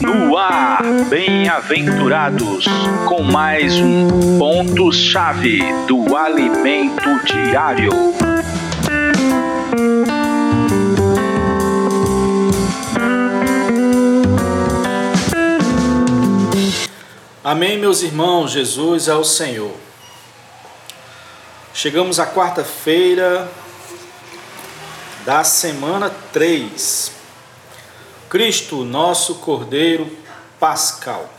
No ar, bem-aventurados, com mais um ponto-chave do alimento diário. Amém, meus irmãos, Jesus é o Senhor. Chegamos à quarta-feira da semana 3. Cristo, nosso Cordeiro Pascal.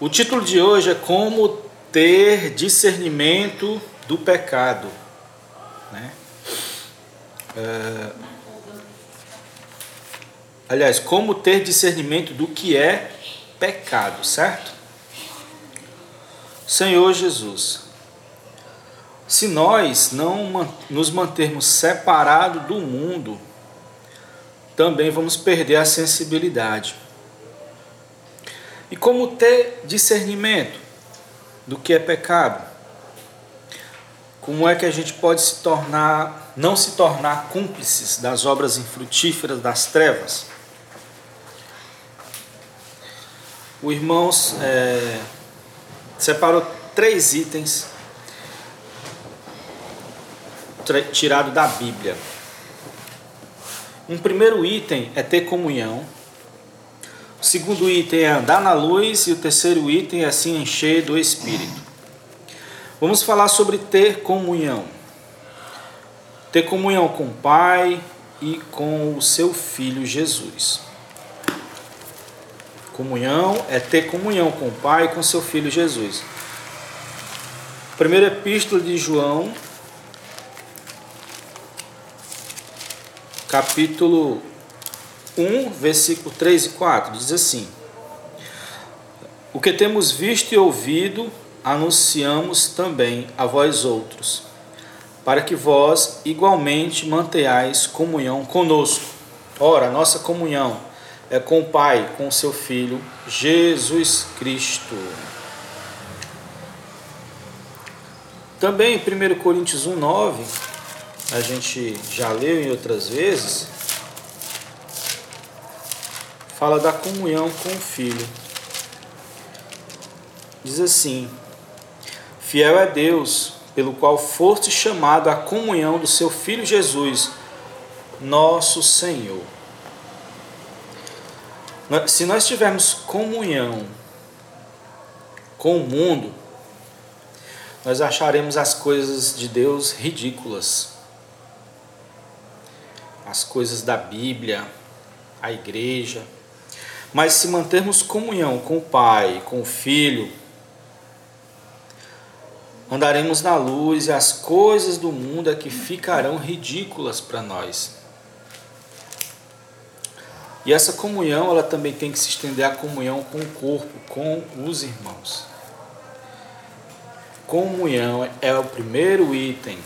O título de hoje é Como ter discernimento do pecado. Né? É... Aliás, como ter discernimento do que é pecado, certo? Senhor Jesus, se nós não nos mantermos separados do mundo, também vamos perder a sensibilidade. E como ter discernimento do que é pecado? Como é que a gente pode se tornar, não se tornar cúmplices das obras infrutíferas das trevas? O irmão é, separou três itens tirado da Bíblia. Um primeiro item é ter comunhão. O segundo item é andar na luz e o terceiro item é se encher do Espírito. Vamos falar sobre ter comunhão. Ter comunhão com o Pai e com o seu Filho Jesus. Comunhão é ter comunhão com o Pai e com seu Filho Jesus. Primeira Epístola de João, capítulo 1, versículo 3 e 4, diz assim: O que temos visto e ouvido, anunciamos também a vós outros, para que vós igualmente mantenhais comunhão conosco. Ora, nossa comunhão é com o Pai, com o seu Filho, Jesus Cristo. Também em 1 Coríntios 1,9, a gente já leu em outras vezes, fala da comunhão com o Filho. Diz assim: Fiel é Deus, pelo qual foste chamado à comunhão do seu Filho Jesus, nosso Senhor. Se nós tivermos comunhão com o mundo, nós acharemos as coisas de Deus ridículas. As coisas da Bíblia, a igreja. Mas se mantermos comunhão com o Pai, com o Filho, andaremos na luz e as coisas do mundo é que ficarão ridículas para nós. E essa comunhão, ela também tem que se estender à comunhão com o corpo, com os irmãos. Comunhão é o primeiro item.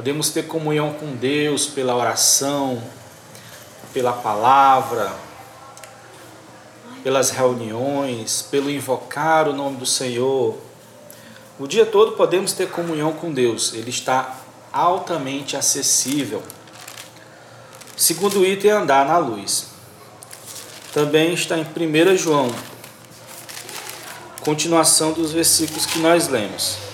Podemos ter comunhão com Deus pela oração, pela palavra, pelas reuniões, pelo invocar o nome do Senhor. O dia todo podemos ter comunhão com Deus, ele está altamente acessível. Segundo item andar na luz. Também está em 1 João, continuação dos versículos que nós lemos.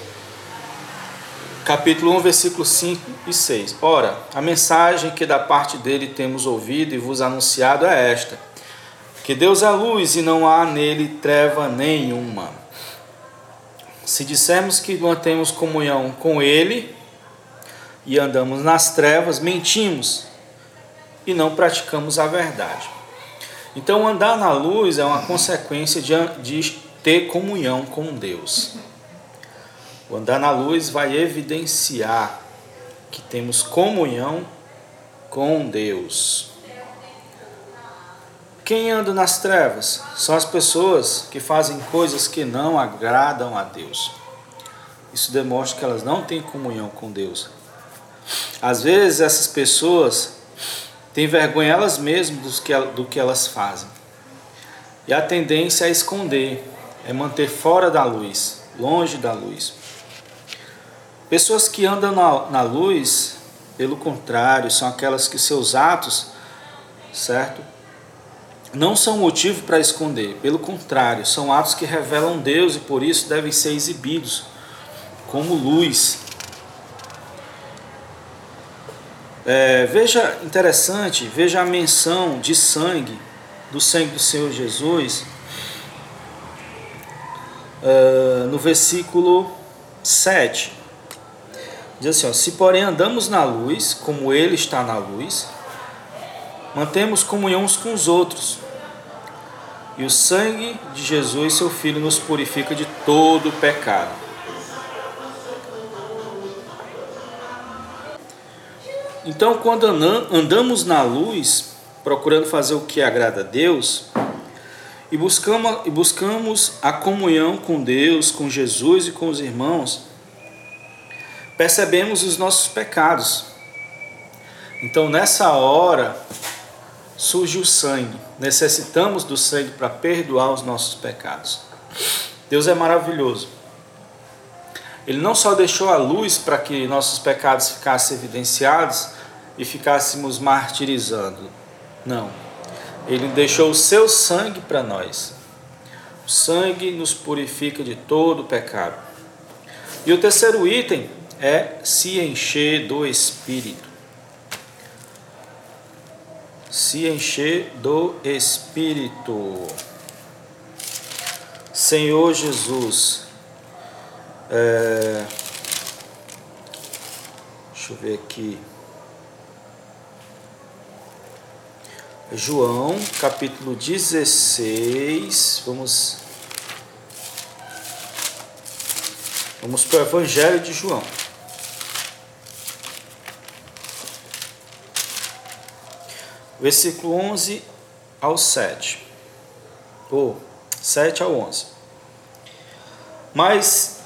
Capítulo 1, versículo 5 e 6. Ora, a mensagem que da parte dele temos ouvido e vos anunciado é esta: que Deus é luz e não há nele treva nenhuma. Se dissermos que mantemos comunhão com ele e andamos nas trevas, mentimos e não praticamos a verdade. Então, andar na luz é uma consequência de, de ter comunhão com Deus. O andar na luz vai evidenciar que temos comunhão com Deus. Quem anda nas trevas são as pessoas que fazem coisas que não agradam a Deus. Isso demonstra que elas não têm comunhão com Deus. Às vezes essas pessoas têm vergonha elas mesmas do que, elas fazem. E a tendência é esconder, é manter fora da luz, longe da luz. Pessoas que andam na, na luz Pelo contrário, são aquelas que seus atos, certo? Não são motivo para esconder. Pelo contrário, são atos que revelam Deus e por isso devem ser exibidos como luz. É, veja interessante, veja a menção de sangue, do sangue do Senhor Jesus, uh, no versículo 7. Diz assim: ó, Se porém andamos na luz, como Ele está na luz, mantemos comunhão uns com os outros. E o sangue de Jesus, seu Filho, nos purifica de todo pecado. Então, quando andamos na luz, procurando fazer o que agrada a Deus, e buscamos, e buscamos a comunhão com Deus, com Jesus e com os irmãos, percebemos os nossos pecados. Então, nessa hora, surge o sangue. Necessitamos do sangue para perdoar os nossos pecados. Deus é maravilhoso. Ele não só deixou a luz para que nossos pecados ficassem evidenciados e ficássemos martirizando. Não. Ele deixou o seu sangue para nós. O sangue nos purifica de todo pecado. E o terceiro item é se encher do Espírito. Se encher do Espírito. Senhor Jesus, é, deixa eu ver aqui. João, capítulo 16. Vamos Vamos para o Evangelho de João. Versículo 11 ao 7. Ou 7 ao 11. Mas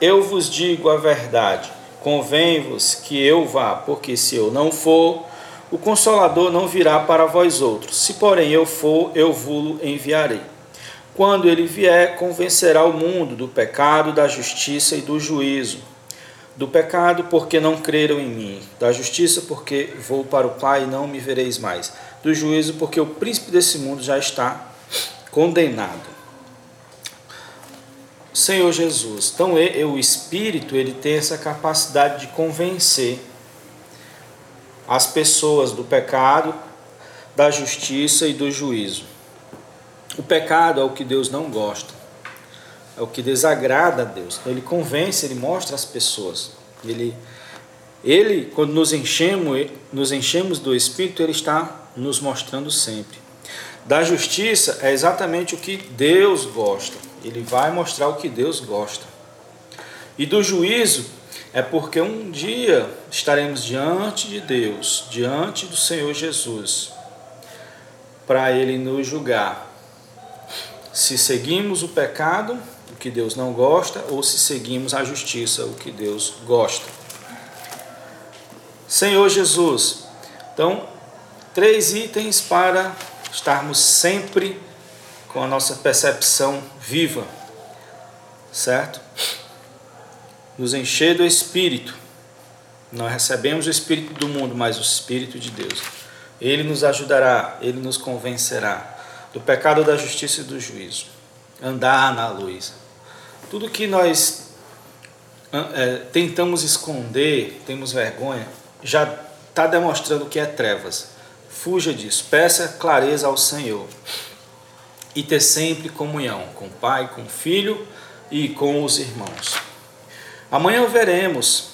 eu vos digo a verdade, convém-vos que eu vá, porque se eu não for, o Consolador não virá para vós outros. Se, porém, eu for, eu vou enviarei. Quando ele vier, convencerá o mundo do pecado, da justiça e do juízo. Do pecado, porque não creram em mim. Da justiça, porque vou para o Pai e não me vereis mais. Do juízo, porque o príncipe desse mundo já está condenado. Senhor Jesus. Então, o Espírito ele tem essa capacidade de convencer as pessoas do pecado, da justiça e do juízo. O pecado é o que Deus não gosta, é o que desagrada a Deus. Então, ele convence, ele mostra às pessoas. Ele, ele quando nos enchemos, nos enchemos do Espírito, ele está nos mostrando sempre. Da justiça é exatamente o que Deus gosta. Ele vai mostrar o que Deus gosta. E do juízo é porque um dia estaremos diante de Deus, diante do Senhor Jesus, para Ele nos julgar. Se seguimos o pecado, o que Deus não gosta, ou se seguimos a justiça, o que Deus gosta. Senhor Jesus, então, três itens para estarmos sempre com a nossa percepção viva, certo? nos encher do Espírito. Nós recebemos o Espírito do mundo, mas o Espírito de Deus. Ele nos ajudará, ele nos convencerá do pecado, da justiça e do juízo. Andar na luz. Tudo que nós é, tentamos esconder, temos vergonha, já está demonstrando que é trevas. Fuja disso, peça clareza ao Senhor. E ter sempre comunhão com o Pai, com o Filho e com os irmãos. Amanhã veremos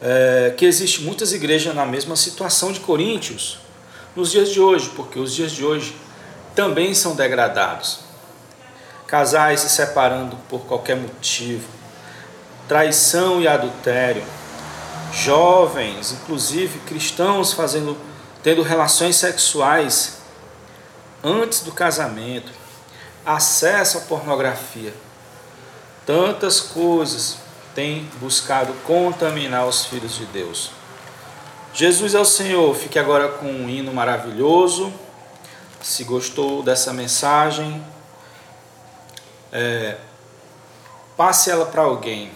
é, que existe muitas igrejas na mesma situação de Coríntios nos dias de hoje, porque os dias de hoje também são degradados. Casais se separando por qualquer motivo, traição e adultério, jovens, inclusive cristãos fazendo tendo relações sexuais antes do casamento, acesso à pornografia. Tantas coisas tem buscado contaminar os filhos de Deus. Jesus é o Senhor. Fique agora com um hino maravilhoso. Se gostou dessa mensagem, é, passe ela para alguém.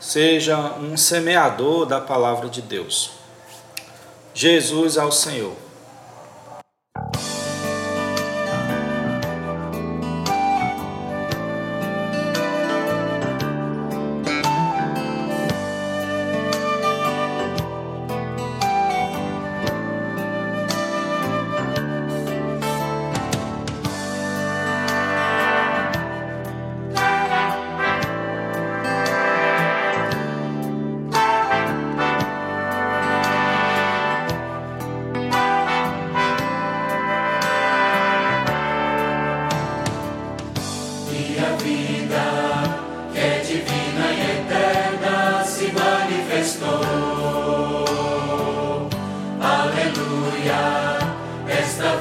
seja um semeador da palavra de Deus. Jesus ao Senhor.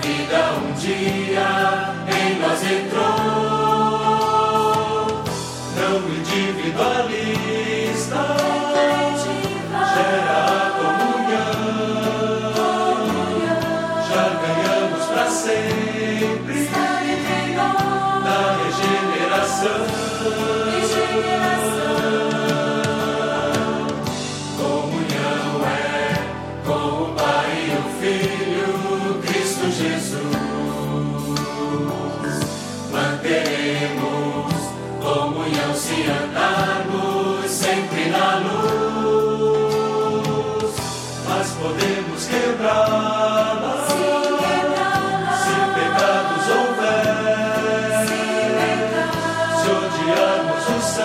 vida um dia.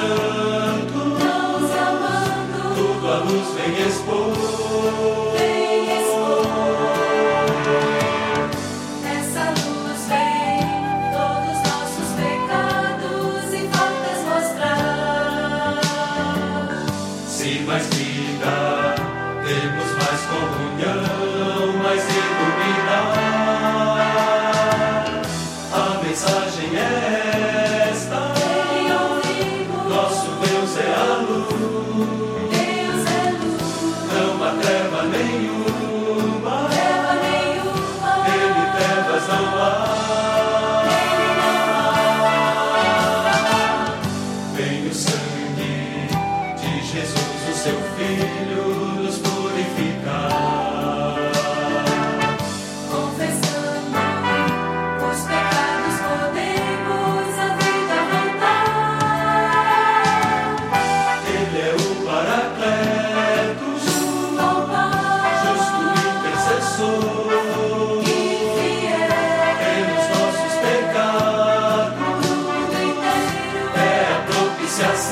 shadow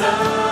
sun.